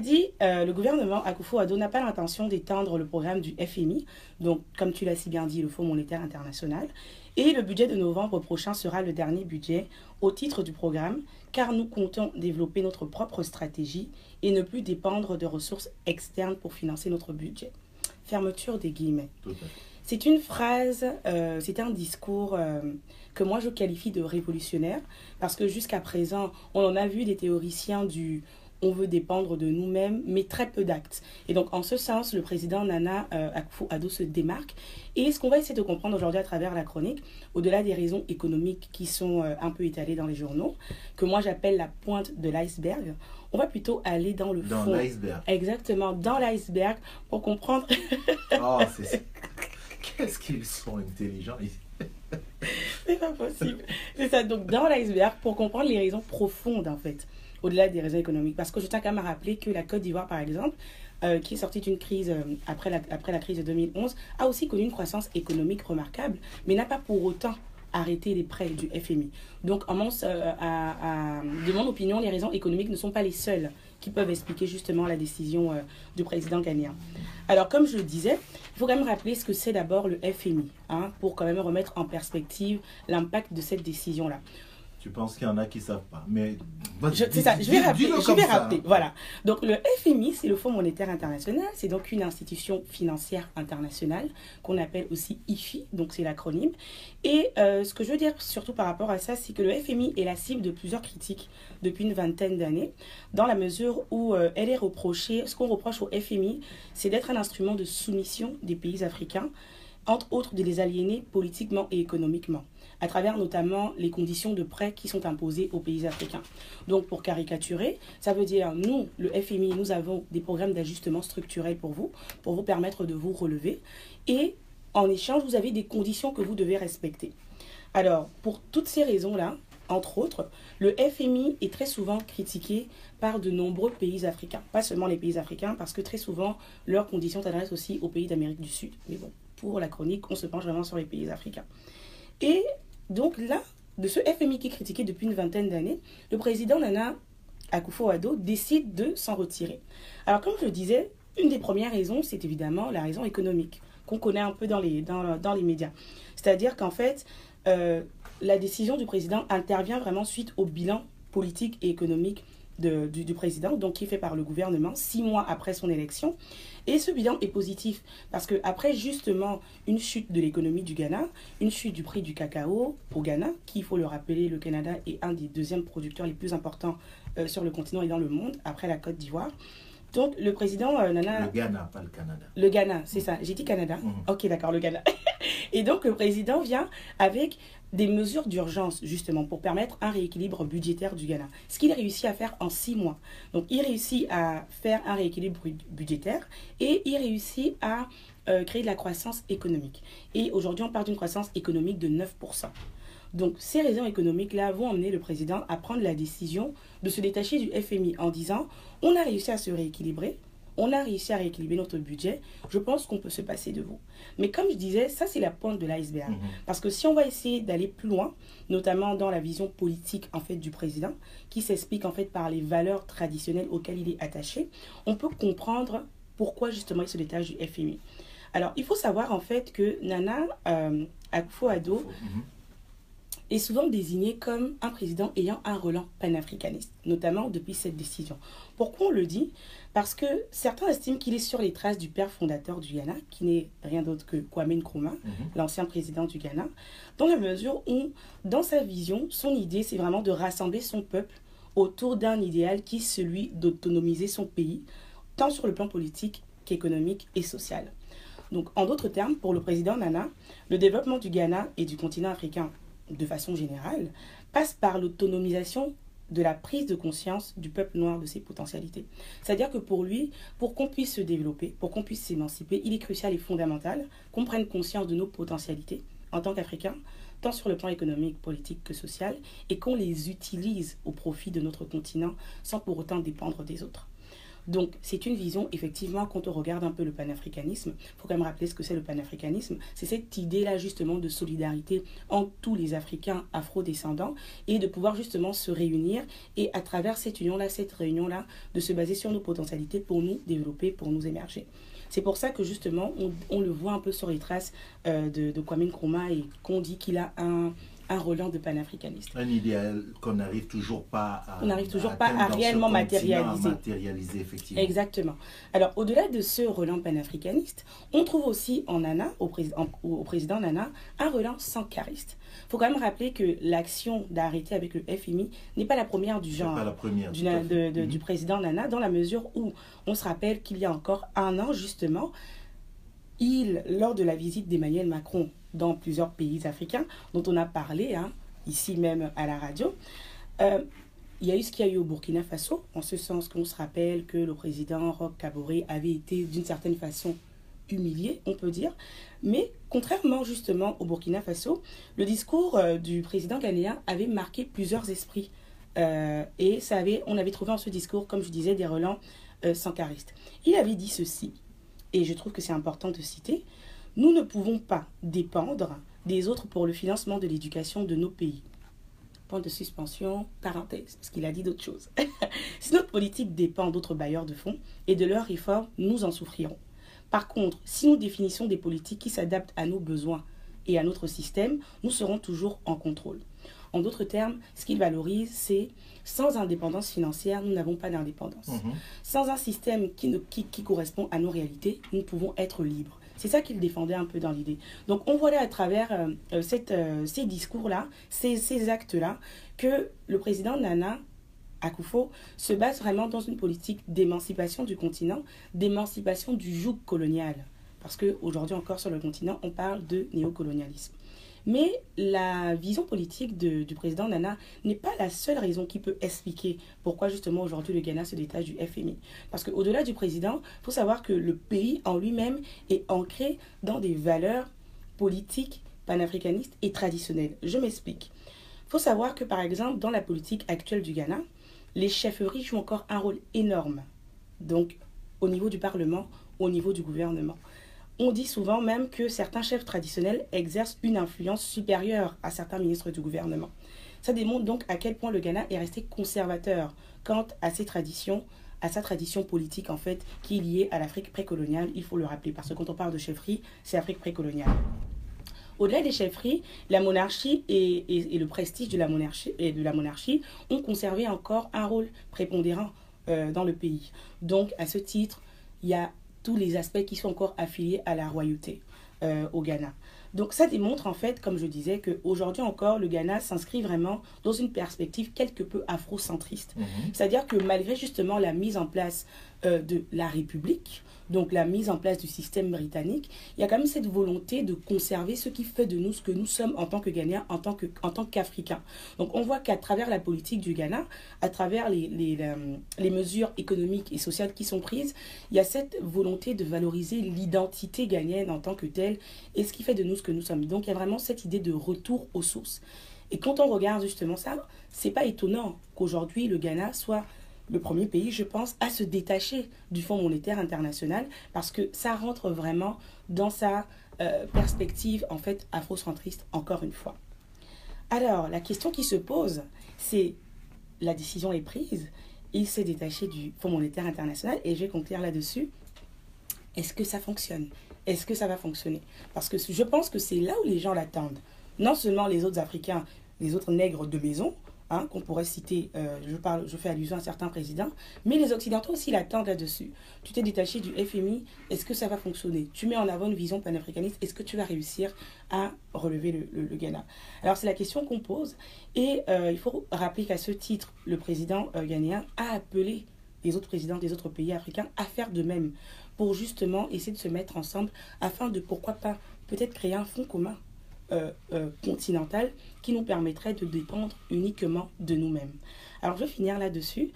Dit, euh, le gouvernement Akufo-Addo n'a pas l'intention d'étendre le programme du FMI, donc comme tu l'as si bien dit, le Fonds monétaire international. Et le budget de novembre prochain sera le dernier budget au titre du programme, car nous comptons développer notre propre stratégie et ne plus dépendre de ressources externes pour financer notre budget. Fermeture des guillemets. C'est une phrase, euh, c'est un discours euh, que moi je qualifie de révolutionnaire, parce que jusqu'à présent, on en a vu des théoriciens du on veut dépendre de nous-mêmes, mais très peu d'actes. Et donc, en ce sens, le président Nana euh, Akufo-Addo se démarque. Et ce qu'on va essayer de comprendre aujourd'hui à travers la chronique, au-delà des raisons économiques qui sont euh, un peu étalées dans les journaux, que moi j'appelle la pointe de l'iceberg, on va plutôt aller dans le dans fond. Dans l'iceberg. Exactement, dans l'iceberg, pour comprendre. oh, c'est. Qu'est-ce qu'ils sont intelligents C'est pas possible. C'est ça, donc dans l'iceberg, pour comprendre les raisons profondes en fait au-delà des raisons économiques. Parce que je tiens quand même à rappeler que la Côte d'Ivoire, par exemple, euh, qui est sortie d'une crise euh, après, la, après la crise de 2011, a aussi connu une croissance économique remarquable, mais n'a pas pour autant arrêté les prêts du FMI. Donc, en euh, à, de mon opinion, les raisons économiques ne sont pas les seules qui peuvent expliquer justement la décision du président ghanéen. Alors, comme je le disais, il faut quand même rappeler ce que c'est d'abord le FMI, hein, pour quand même remettre en perspective l'impact de cette décision-là. Je pense qu'il y en a qui ne savent pas. Mais c'est ça, je vais rappeler. Je vais rappeler. Voilà. Donc le FMI, c'est le Fonds monétaire international. C'est donc une institution financière internationale qu'on appelle aussi IFI, donc c'est l'acronyme. Et euh, ce que je veux dire surtout par rapport à ça, c'est que le FMI est la cible de plusieurs critiques depuis une vingtaine d'années, dans la mesure où euh, elle est reprochée, ce qu'on reproche au FMI, c'est d'être un instrument de soumission des pays africains, entre autres de les aliéner politiquement et économiquement à travers notamment les conditions de prêt qui sont imposées aux pays africains. Donc pour caricaturer, ça veut dire nous, le FMI, nous avons des programmes d'ajustement structurel pour vous, pour vous permettre de vous relever. Et en échange, vous avez des conditions que vous devez respecter. Alors, pour toutes ces raisons-là, entre autres, le FMI est très souvent critiqué par de nombreux pays africains. Pas seulement les pays africains, parce que très souvent, leurs conditions s'adressent aussi aux pays d'Amérique du Sud. Mais bon, pour la chronique, on se penche vraiment sur les pays africains. Et donc là, de ce FMI qui est critiqué depuis une vingtaine d'années, le président Nana Akufo-Addo décide de s'en retirer. Alors comme je le disais, une des premières raisons, c'est évidemment la raison économique qu'on connaît un peu dans les, médias. C'est-à-dire qu'en fait, euh, la décision du président intervient vraiment suite au bilan politique et économique du, président, donc qui est fait par le gouvernement six mois après son élection. Et ce bilan est positif parce que après justement une chute de l'économie du Ghana, une chute du prix du cacao au Ghana, qui, il faut le rappeler, le Canada est un des deuxièmes producteurs les plus importants euh, sur le continent et dans le monde, après la Côte d'Ivoire. Donc, le président euh, Nana. Le Ghana, pas le Canada. Le Ghana, c'est ça. J'ai dit Canada. Mhm. Ok, d'accord, le Ghana. et donc, le président vient avec des mesures d'urgence, justement, pour permettre un rééquilibre budgétaire du Ghana. Ce qu'il a réussi à faire en six mois. Donc, il réussit à faire un rééquilibre budgétaire et il réussit à euh, créer de la croissance économique. Et aujourd'hui, on parle d'une croissance économique de 9%. Donc, ces raisons économiques-là vont amener le président à prendre la décision de se détacher du FMI en disant on a réussi à se rééquilibrer, on a réussi à rééquilibrer notre budget, je pense qu'on peut se passer de vous. Mais comme je disais, ça c'est la pointe de l'iceberg. Mhm. Parce que si on va essayer d'aller plus loin, notamment dans la vision politique en fait du président, qui s'explique en fait par les valeurs traditionnelles auxquelles il est attaché, on peut comprendre pourquoi justement il se détache du FMI. Alors il faut savoir en fait que Nana euh, Akufo-Addo mhm est souvent désigné comme un président ayant un relan panafricaniste, notamment depuis cette décision. Pourquoi on le dit? Parce que certains estiment qu'il est sur les traces du père fondateur du Ghana, qui n'est rien d'autre que Kwame Nkrumah, mhm. l'ancien président du Ghana, dans la mesure où, dans sa vision, son idée, c'est vraiment de rassembler son peuple autour d'un idéal qui est celui d'autonomiser son pays, tant sur le plan politique qu'économique et social. Donc, en d'autres termes, pour le président Nana, le développement du Ghana et du continent africain de façon générale, passe par l'autonomisation de la prise de conscience du peuple noir de ses potentialités. C'est-à-dire que pour lui, pour qu'on puisse se développer, pour qu'on puisse s'émanciper, il est crucial et fondamental qu'on prenne conscience de nos potentialités en tant qu'Africains, tant sur le plan économique, politique que social, et qu'on les utilise au profit de notre continent sans pour autant dépendre des autres. Donc, c'est une vision, effectivement, quand on regarde un peu le panafricanisme, il faut quand même rappeler ce que c'est le panafricanisme. C'est cette idée-là, justement, de solidarité entre tous les Africains afro-descendants et de pouvoir, justement, se réunir et, à travers cette union-là, cette réunion-là, de se baser sur nos potentialités pour nous développer, pour nous émerger. C'est pour ça que justement, on, le voit un peu sur les traces euh, de, de Kwame Nkrumah et qu'on dit qu'il a un, un Roland de panafricaniste. Un idéal qu'on n'arrive toujours pas à, on n'arrive toujours pas à réellement matérialiser. matérialiser effectivement. Exactement. Alors, au-delà de ce Roland panafricaniste, on trouve aussi en Nana, au, président, au président Nana, un Roland sankariste. Il faut quand même rappeler que l'action d'arrêter avec le FMI n'est pas la première du genre pas la première, du, du président Nana, dans la mesure où on se rappelle qu'il y a encore un an, justement, il, lors de la visite d'Emmanuel Macron dans plusieurs pays africains, dont on a parlé hein, ici même à la radio, euh, il y a eu ce qu'il y a eu au Burkina Faso, en ce sens qu'on se rappelle que le président Roch Kabore avait été d'une certaine façon humilié, on peut dire. Mais contrairement justement au Burkina Faso, le discours euh, du président ghanéen avait marqué plusieurs esprits. Euh, et ça avait, on avait trouvé en ce discours, comme je disais, des relents sankaristes. Il avait dit ceci et je trouve que c'est important de citer, nous ne pouvons pas dépendre des autres pour le financement de l'éducation de nos pays. Point de suspension, parenthèse, parce qu'il a dit d'autres choses. si notre politique dépend d'autres bailleurs de fonds et de leurs réformes, nous en souffrirons. Par contre, si nous définissons des politiques qui s'adaptent à nos besoins et à notre système, nous serons toujours en contrôle. En d'autres termes, ce qu'il valorise, c'est sans indépendance financière, nous n'avons pas d'indépendance. Mhm. Sans un système qui, qui, correspond à nos réalités, nous pouvons être libres. C'est ça qu'il défendait un peu dans l'idée. Donc on voit là à travers euh, euh, cette, euh, ces discours-là, ces, ces actes-là, que le président Nana Akufo se base vraiment dans une politique d'émancipation du continent, d'émancipation du joug colonial. Parce qu'aujourd'hui encore sur le continent, on parle de néocolonialisme. Mais la vision politique du président Nana n'est pas la seule raison qui peut expliquer pourquoi justement aujourd'hui le Ghana se détache du FMI. Parce qu'au-delà du président, il faut savoir que le pays en lui-même est ancré dans des valeurs politiques panafricanistes et traditionnelles. Je m'explique. Il faut savoir que par exemple dans la politique actuelle du Ghana, les chefferies jouent encore un rôle énorme. Donc au niveau du Parlement, au niveau du gouvernement. On dit souvent même que certains chefs traditionnels exercent une influence supérieure à certains ministres du gouvernement. Ça démontre donc à quel point le Ghana est resté conservateur quant à ses traditions, à sa tradition politique en fait, qui est liée à l'Afrique précoloniale, il faut le rappeler, parce que quand on parle de chefferie, c'est Afrique précoloniale. Au-delà des chefferies, la monarchie et, le prestige de la monarchie, ont conservé encore un rôle prépondérant euh, dans le pays. Donc, à ce titre, il y a tous les aspects qui sont encore affiliés à la royauté euh, au Ghana. Donc ça démontre en fait, comme je disais, qu'aujourd'hui encore, le Ghana s'inscrit vraiment dans une perspective quelque peu afrocentriste. Mhm. C'est-à-dire que malgré justement la mise en place euh, de la République, donc la mise en place du système britannique, il y a quand même cette volonté de conserver ce qui fait de nous ce que nous sommes en tant que Ghanéens, en tant qu'Africains. donc on voit qu'à travers la politique du Ghana, à travers les, les, les, mesures économiques et sociales qui sont prises, il y a cette volonté de valoriser l'identité ghanéenne en tant que telle et ce qui fait de nous ce que nous sommes. Donc il y a vraiment cette idée de retour aux sources. Et quand on regarde justement ça, c'est pas étonnant qu'aujourd'hui le Ghana soit le premier pays, je pense, à se détacher du Fonds monétaire international parce que ça rentre vraiment dans sa euh, perspective, en fait, afrocentriste, encore une fois. Alors, la question qui se pose, c'est la décision est prise, il s'est détaché du Fonds monétaire international et je vais conclure là-dessus. Est-ce que ça fonctionne? Est-ce que ça va fonctionner? Parce que je pense que c'est là où les gens l'attendent. Non seulement les autres Africains, les autres nègres de maison, Hein, qu'on pourrait citer, euh, je, fais allusion à certains présidents, mais les Occidentaux aussi l'attendent là-dessus. Tu t'es détaché du FMI, est-ce que ça va fonctionner? Tu mets en avant une vision panafricaniste, est-ce que tu vas réussir à relever le, Ghana? Alors c'est la question qu'on pose, et euh, il faut rappeler qu'à ce titre, le président euh, ghanéen a appelé les autres présidents des autres pays africains à faire de même, pour justement essayer de se mettre ensemble, afin de, pourquoi pas, peut-être créer un fonds commun euh, euh, continentale qui nous permettrait de dépendre uniquement de nous-mêmes. Alors je vais finir là-dessus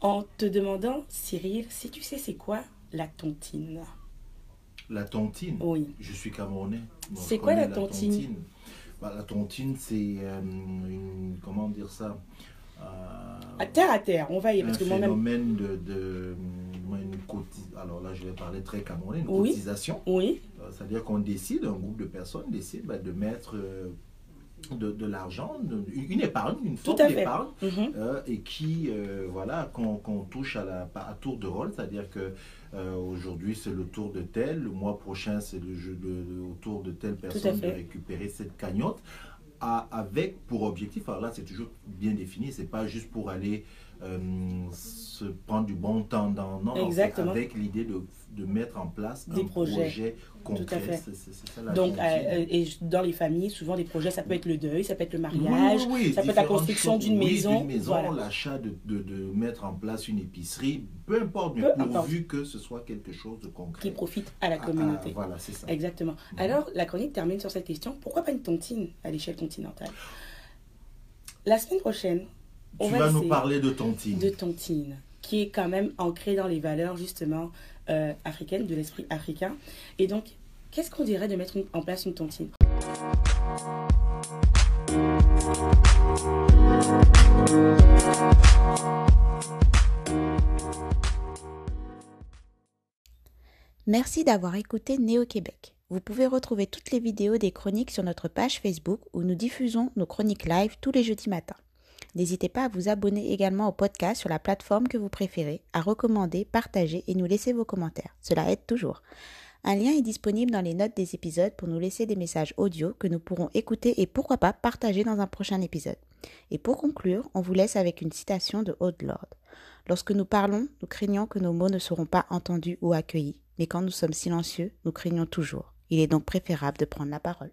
en te demandant, Cyril, si tu sais c'est quoi la tontine La tontine? Oui. Je suis camerounais. c'est quoi la tontine, bah, La tontine, c'est euh, une... Comment dire ça à terre à terre, on va y parce un phénomène de, de une. Alors là, je vais parler très camerounais, une Oui. cotisation. Oui, C'est-à-dire qu'on décide, un groupe de personnes décide bah, de mettre euh, de, de l'argent, une épargne, une forme d'épargne, Mhm. euh, et qui, euh, voilà, qu'on touche à, la, à tour de rôle, c'est-à-dire que euh, aujourd'hui c'est le tour de tel, le mois prochain c'est le jeu de, le- au tour de telle personne de récupérer cette cagnotte, à- avec pour objectif, alors là c'est toujours bien défini, c'est pas juste pour aller euh, se prendre du bon temps dans non, Exactement. avec l'idée de, de mettre en place Des un projets. projet concret. Tout à fait. Ça la Donc, euh, euh, et dans les familles, souvent des projets, ça peut être le deuil, ça peut être le mariage, Oui, oui, oui, ça peut être la construction d'une maison, voilà. l'achat de, de, de mettre en place une épicerie, peu importe, mais Peu pourvu que ce soit quelque chose de concret. qui profite à la Ah, ah, communauté. voilà, c'est ça. Exactement. Mhm. Alors, la chronique termine sur cette question. Pourquoi pas une tontine à l'échelle continentale? La semaine prochaine, on Tu va vas nous parler de tontine. de tontine, qui est quand même ancrée dans les valeurs justement euh, africaines, de l'esprit africain. Et donc, qu'est-ce qu'on dirait de mettre une- en place une tontine Merci d'avoir écouté Néo-Québec. Vous pouvez retrouver toutes les vidéos des chroniques sur notre page Facebook où nous diffusons nos chroniques live tous les jeudis matins. N'hésitez pas à vous abonner également au podcast sur la plateforme que vous préférez, à recommander, partager et nous laisser vos commentaires. Cela aide toujours. Un lien est disponible dans les notes des épisodes pour nous laisser des messages audio que nous pourrons écouter et pourquoi pas partager dans un prochain épisode. Et pour conclure, on vous laisse avec une citation de Aude Lord. Lorsque nous parlons, nous craignons que nos mots ne seront pas entendus ou accueillis, mais quand nous sommes silencieux, nous craignons toujours. Il est donc préférable de prendre la parole.